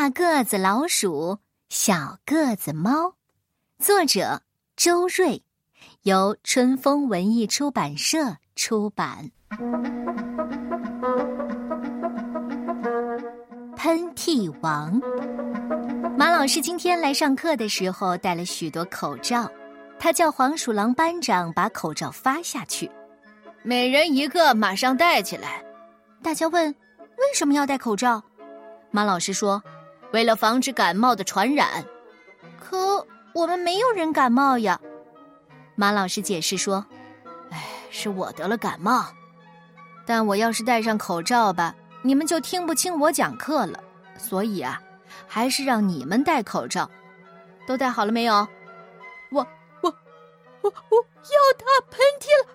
大个子老鼠，小个子猫，作者周瑞，由春风文艺出版社出版。喷嚏王，马老师今天来上课的时候带了许多口罩，他叫黄鼠狼班长把口罩发下去，每人一个，马上戴起来。大家问为什么要戴口罩？马老师说：“为了防止感冒的传染。”可我们没有人感冒呀。马老师解释说：“哎，是我得了感冒，但我要是戴上口罩吧，你们就听不清我讲课了。所以啊，还是让你们戴口罩。都戴好了没有？我我我我要打喷嚏了！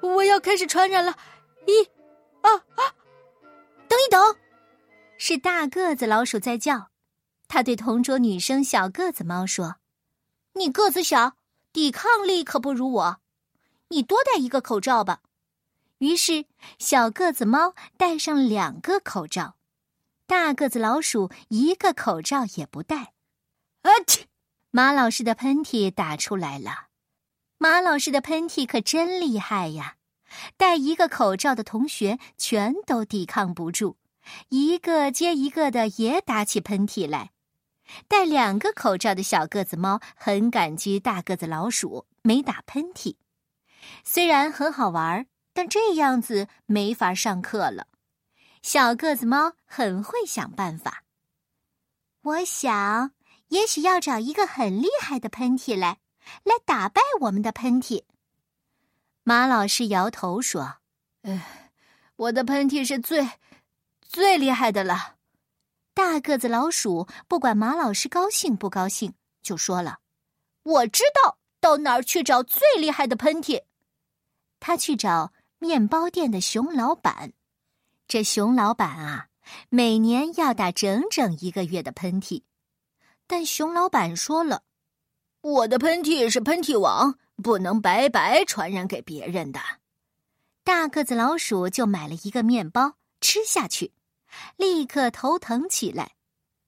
我要开始传染了！一、二、啊！等一等。”是大个子老鼠在叫，他对同桌女生小个子猫说：“你个子小，抵抗力可不如我，你多戴一个口罩吧。”于是小个子猫戴上两个口罩，大个子老鼠一个口罩也不戴。啊嚏！马老师的喷嚏打出来了，马老师的喷嚏可真厉害呀！戴一个口罩的同学全都抵抗不住。一个接一个的也打起喷嚏来，戴两个口罩的小个子猫很感激大个子老鼠没打喷嚏。虽然很好玩，但这样子没法上课了。小个子猫很会想办法。我想，也许要找一个很厉害的喷嚏来，来打败我们的喷嚏。马老师摇头说：“哎，我的喷嚏是最……”最厉害的了，大个子老鼠不管马老师高兴不高兴，就说了：“我知道到哪儿去找最厉害的喷嚏。”他去找面包店的熊老板。这熊老板啊，每年要打整整一个月的喷嚏，但熊老板说了：“我的喷嚏是喷嚏王，不能白白传染给别人的。”大个子老鼠就买了一个面包吃下去。立刻头疼起来，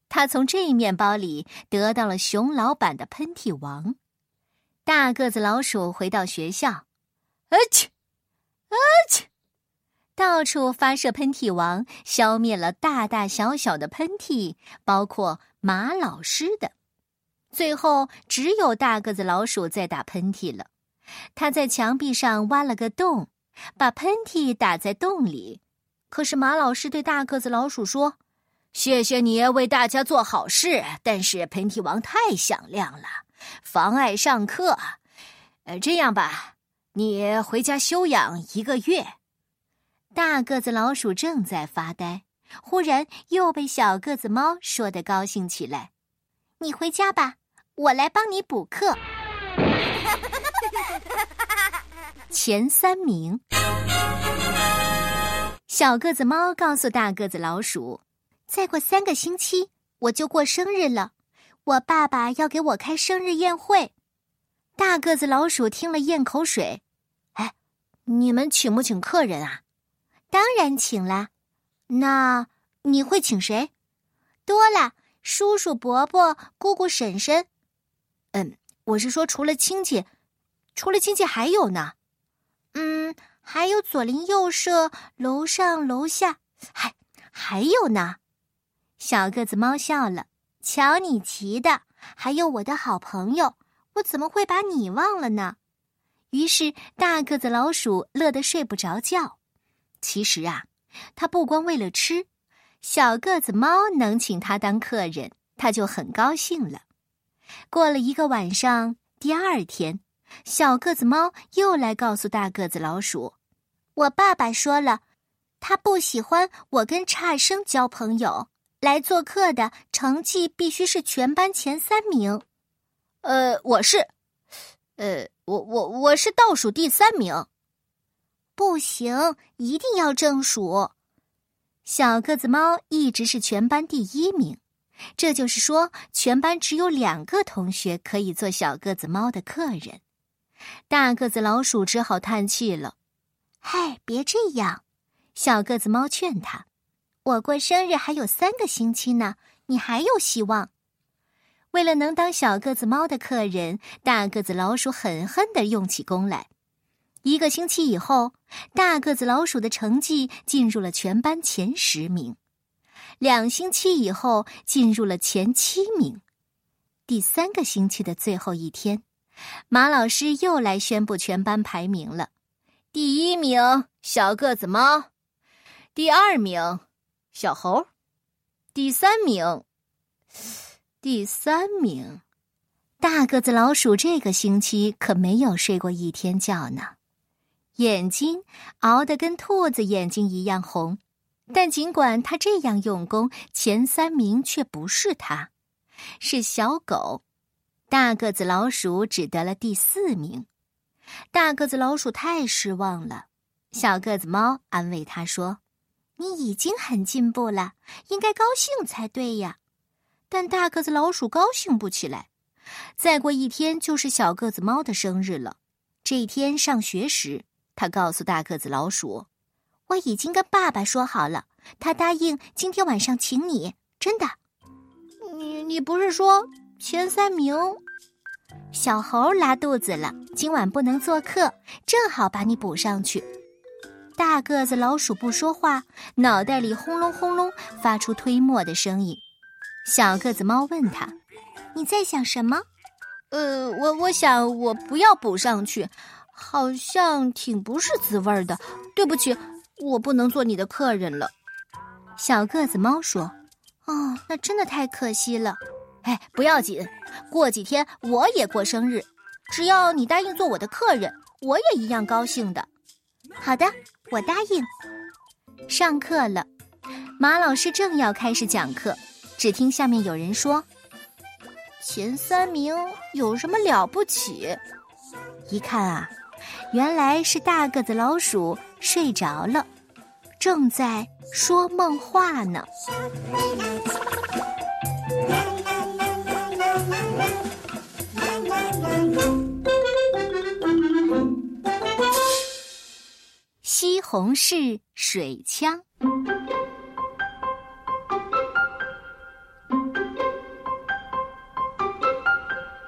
他从这面包里得到了熊老板的喷嚏王。大个子老鼠回到学校，啊嚏，啊嚏，到处发射喷嚏王，消灭了大大小小的喷嚏，包括马老师的。最后只有大个子老鼠在打喷嚏了。他在墙壁上挖了个洞，把喷嚏打在洞里。可是马老师对大个子老鼠说：“谢谢你为大家做好事，但是喷嚏王太响亮了，妨碍上课。呃，这样吧，你回家休养一个月。”大个子老鼠正在发呆，忽然又被小个子猫说的高兴起来：“你回家吧，我来帮你补课。”前三名。小个子猫告诉大个子老鼠：“再过三个星期我就过生日了，我爸爸要给我开生日宴会。”大个子老鼠听了咽口水：“哎，你们请不请客人啊？”“当然请啦。”“那你会请谁？”“多了，叔叔、伯伯、姑姑、婶婶。”“嗯，我是说除了亲戚，除了亲戚还有呢。”“嗯。”还有左邻右舍，楼上楼下，还还有呢。小个子猫笑了，瞧你急的！还有我的好朋友，我怎么会把你忘了呢？于是大个子老鼠乐得睡不着觉。其实啊，他不光为了吃，小个子猫能请他当客人，他就很高兴了。过了一个晚上，第二天，小个子猫又来告诉大个子老鼠。我爸爸说了，他不喜欢我跟差生交朋友。来做客的成绩必须是全班前三名。呃，我是，呃，我我我是倒数第三名。不行，一定要正数。小个子猫一直是全班第一名，这就是说，全班只有两个同学可以做小个子猫的客人。大个子老鼠只好叹气了。嗨，别这样！小个子猫劝他：“我过生日还有三个星期呢，你还有希望。为了能当小个子猫的客人，大个子老鼠狠狠的用起功来。一个星期以后，大个子老鼠的成绩进入了全班前十名；两星期以后，进入了前七名。第三个星期的最后一天，马老师又来宣布全班排名了：第一名小个子猫，第二名小猴，第三名。第三名，大个子老鼠这个星期可没有睡过一天觉呢，眼睛熬得跟兔子眼睛一样红。但尽管他这样用功，前三名却不是他，是小狗。大个子老鼠只得了第四名，大个子老鼠太失望了。小个子猫安慰他说：“你已经很进步了，应该高兴才对呀。”但大个子老鼠高兴不起来。再过一天就是小个子猫的生日了。这一天上学时，他告诉大个子老鼠：“我已经跟爸爸说好了，他答应今天晚上请你。真的。”你你不是说前三名？小猴拉肚子了，今晚不能做客，正好把你补上去。大个子老鼠不说话，脑袋里轰隆轰隆发出推磨的声音。小个子猫问他：“你在想什么？”“呃，我我想我不要补上去，好像挺不是滋味的。对不起，我不能做你的客人了。”小个子猫说：“哦，那真的太可惜了。哎，不要紧，过几天我也过生日，只要你答应做我的客人，我也一样高兴的。”“好的，我答应。”上课了，马老师正要开始讲课。只听下面有人说：“前三名有什么了不起？”一看啊，原来是大个子老鼠睡着了，正在说梦话呢。红柿水枪。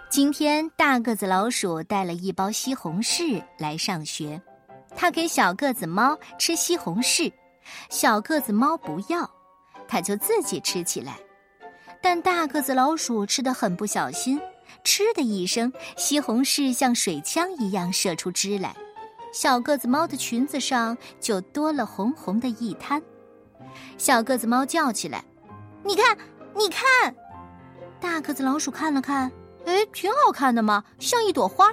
今天大个子老鼠带了一包西红柿来上学，他给小个子猫吃西红柿，小个子猫不要，他就自己吃起来。但大个子老鼠吃的很不小心，嗤的一声，西红柿像水枪一样射出汁来，小个子猫的裙子上就多了红红的一滩。小个子猫叫起来：“你看，你看！”大个子老鼠看了看。哎，挺好看的嘛，像一朵花。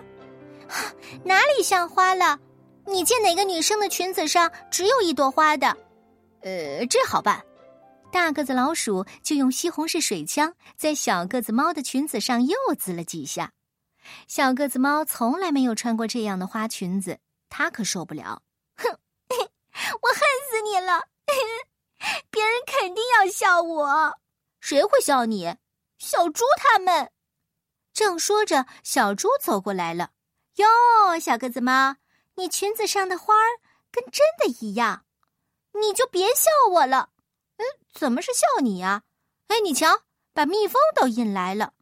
哪里像花了？你见哪个女生的裙子上只有一朵花的？呃，这好办。大个子老鼠就用西红柿水枪在小个子猫的裙子上又滋了几下。小个子猫从来没有穿过这样的花裙子，他可受不了。哼，我恨死你了！别人肯定要笑我。谁会笑你？小猪他们。正说着，小猪走过来了。哟，小个子猫，你裙子上的花儿跟真的一样，你就别笑我了。嗯，怎么是笑你呀？哎，你瞧，把蜜蜂都引来了。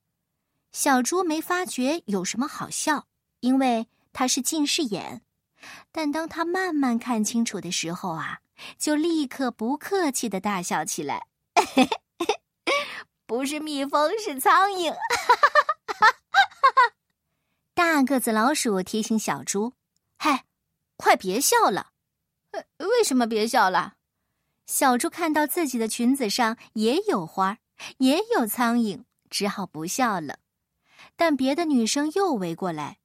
小猪没发觉有什么好笑，因为它是近视眼。但当他慢慢看清楚的时候啊，就立刻不客气的大笑起来。不是蜜蜂，是苍蝇。大个子老鼠提醒小猪：“嗨，快别笑了！”“为什么别笑了？”小猪看到自己的裙子上也有花，也有苍蝇，只好不笑了。但别的女生又围过来，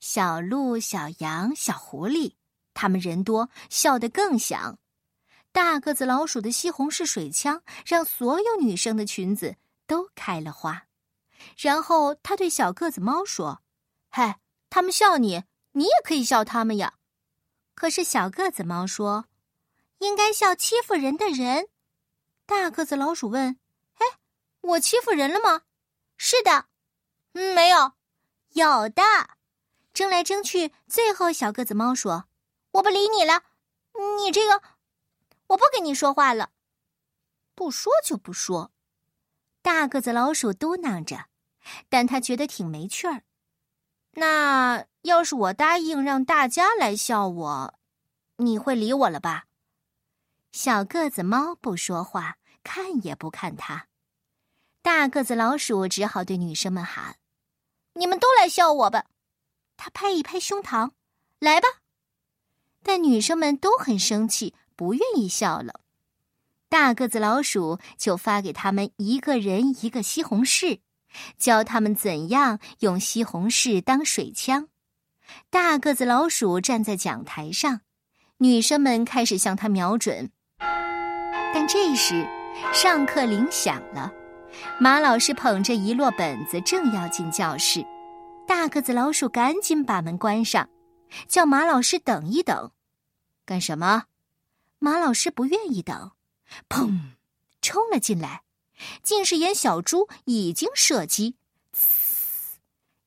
小鹿、小羊、小狐狸，他们人多，笑得更响。大个子老鼠的西红柿水枪让所有女生的裙子都开了花。然后他对小个子猫说。嗨，他们笑你，你也可以笑他们呀。可是小个子猫说：“应该笑欺负人的人。”大个子老鼠问：“哎，我欺负人了吗？”“是的。”“嗯，没有。”“有的。”争来争去，最后小个子猫说：“我不理你了，你这个，我不跟你说话了。”不说就不说。大个子老鼠嘟囔着，但他觉得挺没趣儿。那要是我答应让大家来笑我，你会理我了吧？小个子猫不说话，看也不看他。大个子老鼠只好对女生们喊：“你们都来笑我吧！”他拍一拍胸膛：“来吧！”但女生们都很生气，不愿意笑了。大个子老鼠就发给他们一个人一个西红柿，教他们怎样用西红柿当水枪。大个子老鼠站在讲台上，女生们开始向他瞄准。但这时，上课铃响了。马老师捧着一摞本子，正要进教室，大个子老鼠赶紧把门关上，叫马老师等一等。干什么？马老师不愿意等，砰，冲了进来。近视眼小猪已经射击，呲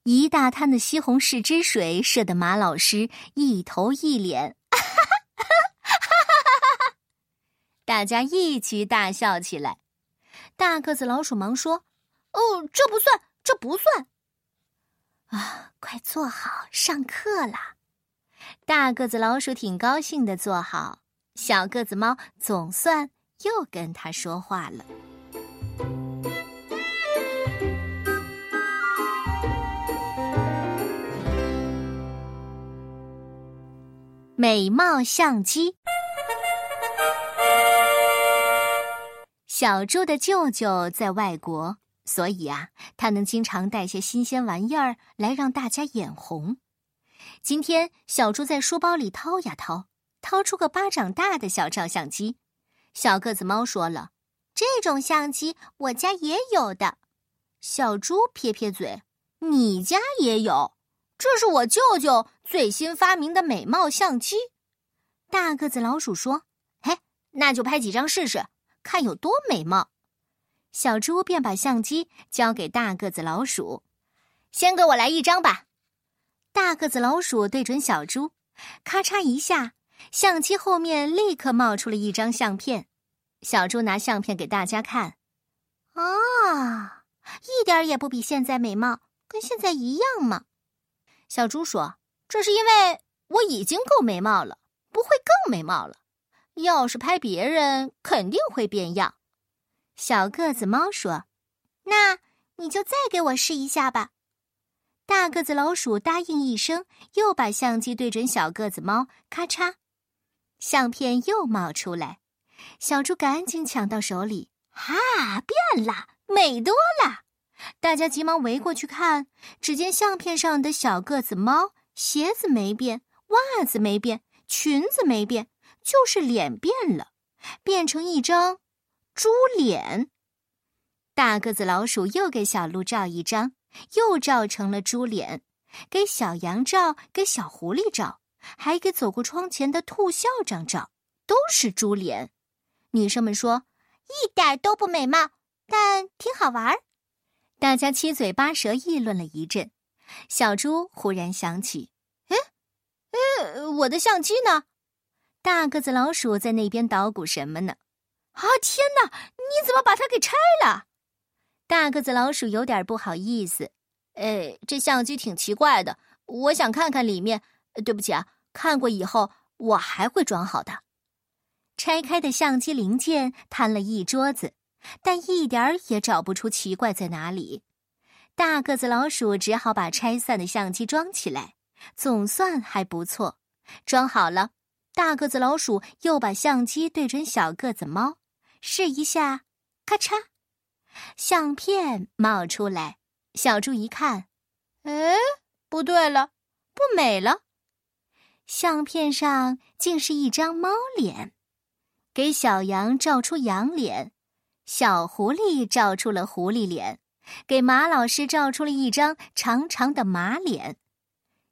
一大滩的西红柿汁水射得马老师一头一脸，大家一起大笑起来。大个子老鼠忙说：“哦，这不算，这不算。啊，快坐好，上课啦！”大个子老鼠挺高兴的坐好，小个子猫总算又跟他说话了。美貌相机。小猪的舅舅在外国，所以啊，他能经常带些新鲜玩意儿来让大家眼红。今天，小猪在书包里掏呀掏，掏出个巴掌大的小照相机。小个子猫说了：“这种相机我家也有的。”小猪撇撇嘴：“你家也有？这是我舅舅最新发明的美貌相机。”大个子老鼠说：“嘿，那就拍几张试试。”看有多美貌，小猪便把相机交给大个子老鼠，先给我来一张吧。大个子老鼠对准小猪，咔嚓一下，相机后面立刻冒出了一张相片。小猪拿相片给大家看，啊，一点也不比现在美貌，跟现在一样嘛。小猪说：“这是因为我已经够美貌了，不会更美貌了。”要是拍别人，肯定会变样。小个子猫说：“那你就再给我试一下吧。”大个子老鼠答应一声，又把相机对准小个子猫，咔嚓，相片又冒出来。小猪赶紧抢到手里，哈，变了，美多了！大家急忙围过去看，只见相片上的小个子猫鞋子没变，袜子没变，裙子没变。就是脸变了，变成一张猪脸。大个子老鼠又给小鹿照一张，又照成了猪脸；给小羊照，给小狐狸照，还给走过窗前的兔校长照，都是猪脸。女生们说一点都不美貌，但挺好玩儿。大家七嘴八舌议论了一阵。小猪忽然想起：“哎，哎，我的相机呢？”大个子老鼠在那边捣鼓什么呢？啊，天哪！你怎么把它给拆了？大个子老鼠有点不好意思。呃，这相机挺奇怪的，我想看看里面。对不起啊，看过以后我还会装好的。拆开的相机零件摊了一桌子，但一点儿也找不出奇怪在哪里。大个子老鼠只好把拆散的相机装起来，总算还不错。装好了。大个子老鼠又把相机对准小个子猫，试一下，咔嚓，相片冒出来。小猪一看，哎，不对了，不美了。相片上竟是一张猫脸，给小羊照出羊脸，小狐狸照出了狐狸脸，给马老师照出了一张长长的马脸。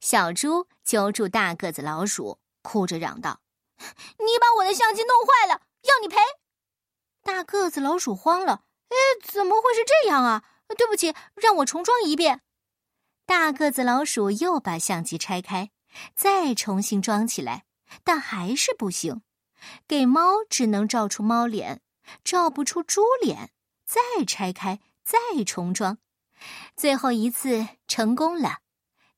小猪揪住大个子老鼠。哭着嚷道：“你把我的相机弄坏了，要你赔！”大个子老鼠慌了：“哎，怎么会是这样啊？对不起，让我重装一遍。”大个子老鼠又把相机拆开，再重新装起来，但还是不行。给猫只能照出猫脸，照不出猪脸。再拆开，再重装。最后一次成功了，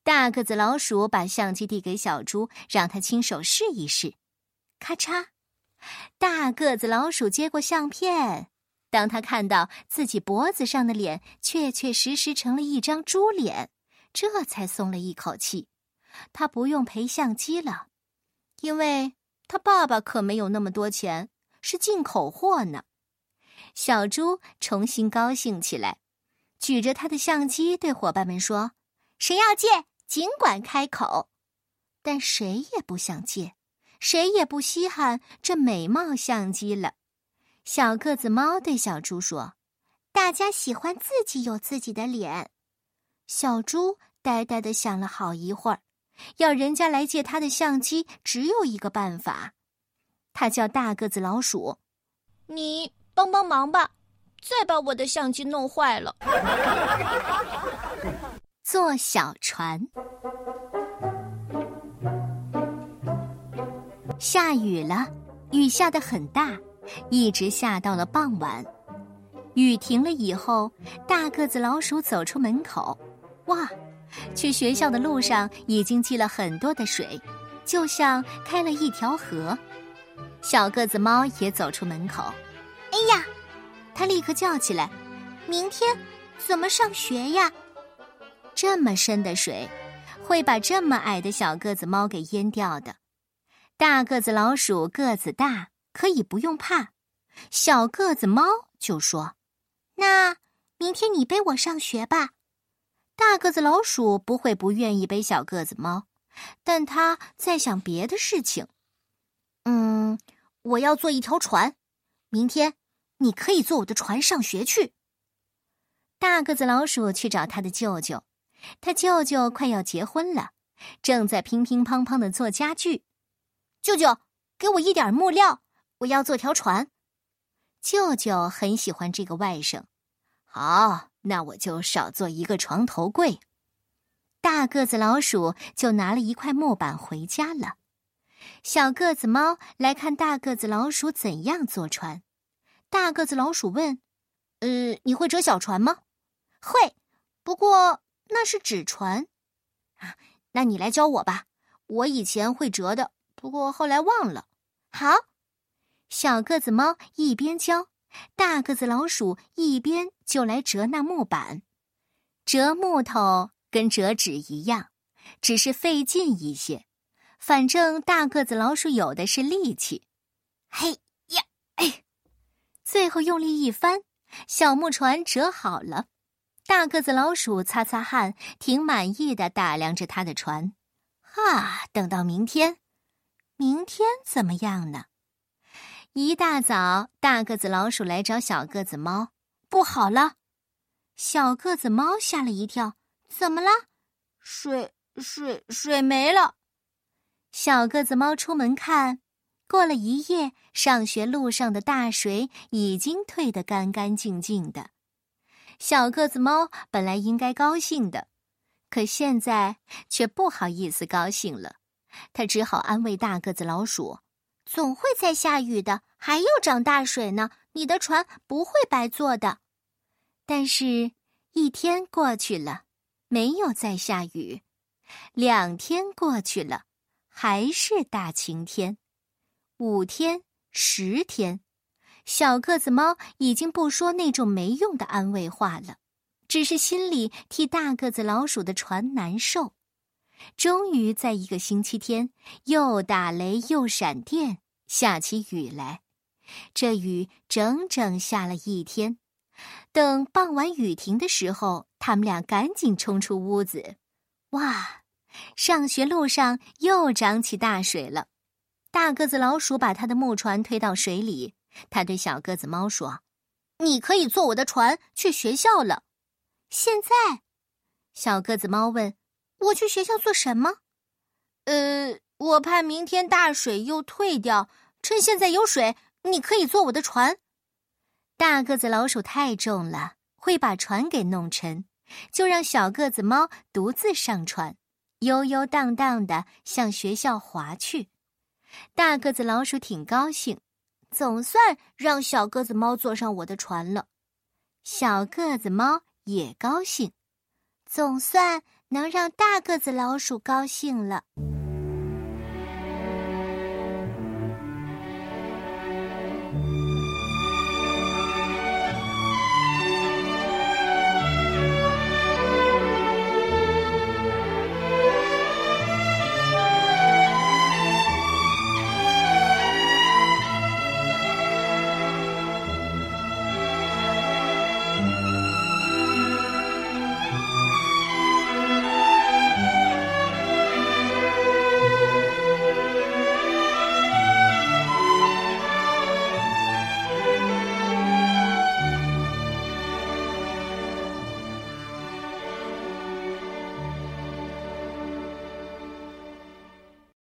大个子老鼠把相机递给小猪，让他亲手试一试。咔嚓，大个子老鼠接过相片，当他看到自己脖子上的脸确确实实成了一张猪脸，这才松了一口气。他不用赔相机了，因为他爸爸可没有那么多钱，是进口货呢。小猪重新高兴起来。举着他的相机对伙伴们说：“谁要借，尽管开口。”但谁也不想借，谁也不稀罕这美貌相机了。小个子猫对小猪说：“大家喜欢自己有自己的脸。”小猪呆呆的想了好一会儿，要人家来借他的相机，只有一个办法。他叫大个子老鼠：“你帮帮忙吧。”再把我的相机弄坏了。坐小船，下雨了，雨下的很大，一直下到了傍晚。雨停了以后，大个子老鼠走出门口，哇，去学校的路上已经积了很多的水，就像开了一条河。小个子猫也走出门口，哎呀！它立刻叫起来：“明天怎么上学呀？这么深的水，会把这么矮的小个子猫给淹掉的。大个子老鼠个子大，可以不用怕。小个子猫就说：‘那明天你背我上学吧。’大个子老鼠不会不愿意背小个子猫，但他在想别的事情。嗯，我要做一条船，明天。”你可以坐我的船上学去。大个子老鼠去找他的舅舅，他舅舅快要结婚了，正在乒乒乓乓的做家具。舅舅，给我一点木料，我要做条船。舅舅很喜欢这个外甥。好，那我就少做一个床头柜。大个子老鼠就拿了一块木板回家了。小个子猫来看大个子老鼠怎样坐船。大个子老鼠问：“呃，你会折小船吗？”“会，不过那是纸船。”“啊，那你来教我吧。我以前会折的，不过后来忘了。”“好。”小个子猫一边教，大个子老鼠一边就来折那木板。折木头跟折纸一样，只是费劲一些。反正大个子老鼠有的是力气。嘿呀，哎。最后用力一翻，小木船折好了。大个子老鼠擦擦汗，挺满意的打量着他的船。啊，等到明天，明天怎么样呢？一大早，大个子老鼠来找小个子猫，不好了！小个子猫吓了一跳，怎么了？水水水没了！小个子猫出门看。过了一夜，上学路上的大水已经退得干干净净的。小个子猫本来应该高兴的，可现在却不好意思高兴了。他只好安慰大个子老鼠：“总会在下雨的，还要涨大水呢。你的船不会白坐的。”但是，一天过去了，没有再下雨；两天过去了，还是大晴天。五天、十天，小个子猫已经不说那种没用的安慰话了，只是心里替大个子老鼠的船难受。终于在一个星期天，又打雷又闪电，下起雨来。这雨整整下了一天。等傍晚雨停的时候，他们俩赶紧冲出屋子。哇，上学路上又涨起大水了。大个子老鼠把他的木船推到水里，他对小个子猫说：“你可以坐我的船去学校了。”现在，小个子猫问：“我去学校做什么？”“呃，我怕明天大水又退掉，趁现在有水，你可以坐我的船。”大个子老鼠太重了，会把船给弄沉，就让小个子猫独自上船，悠悠荡荡的向学校划去。大个子老鼠挺高兴，总算让小个子猫坐上我的船了。小个子猫也高兴，总算能让大个子老鼠高兴了。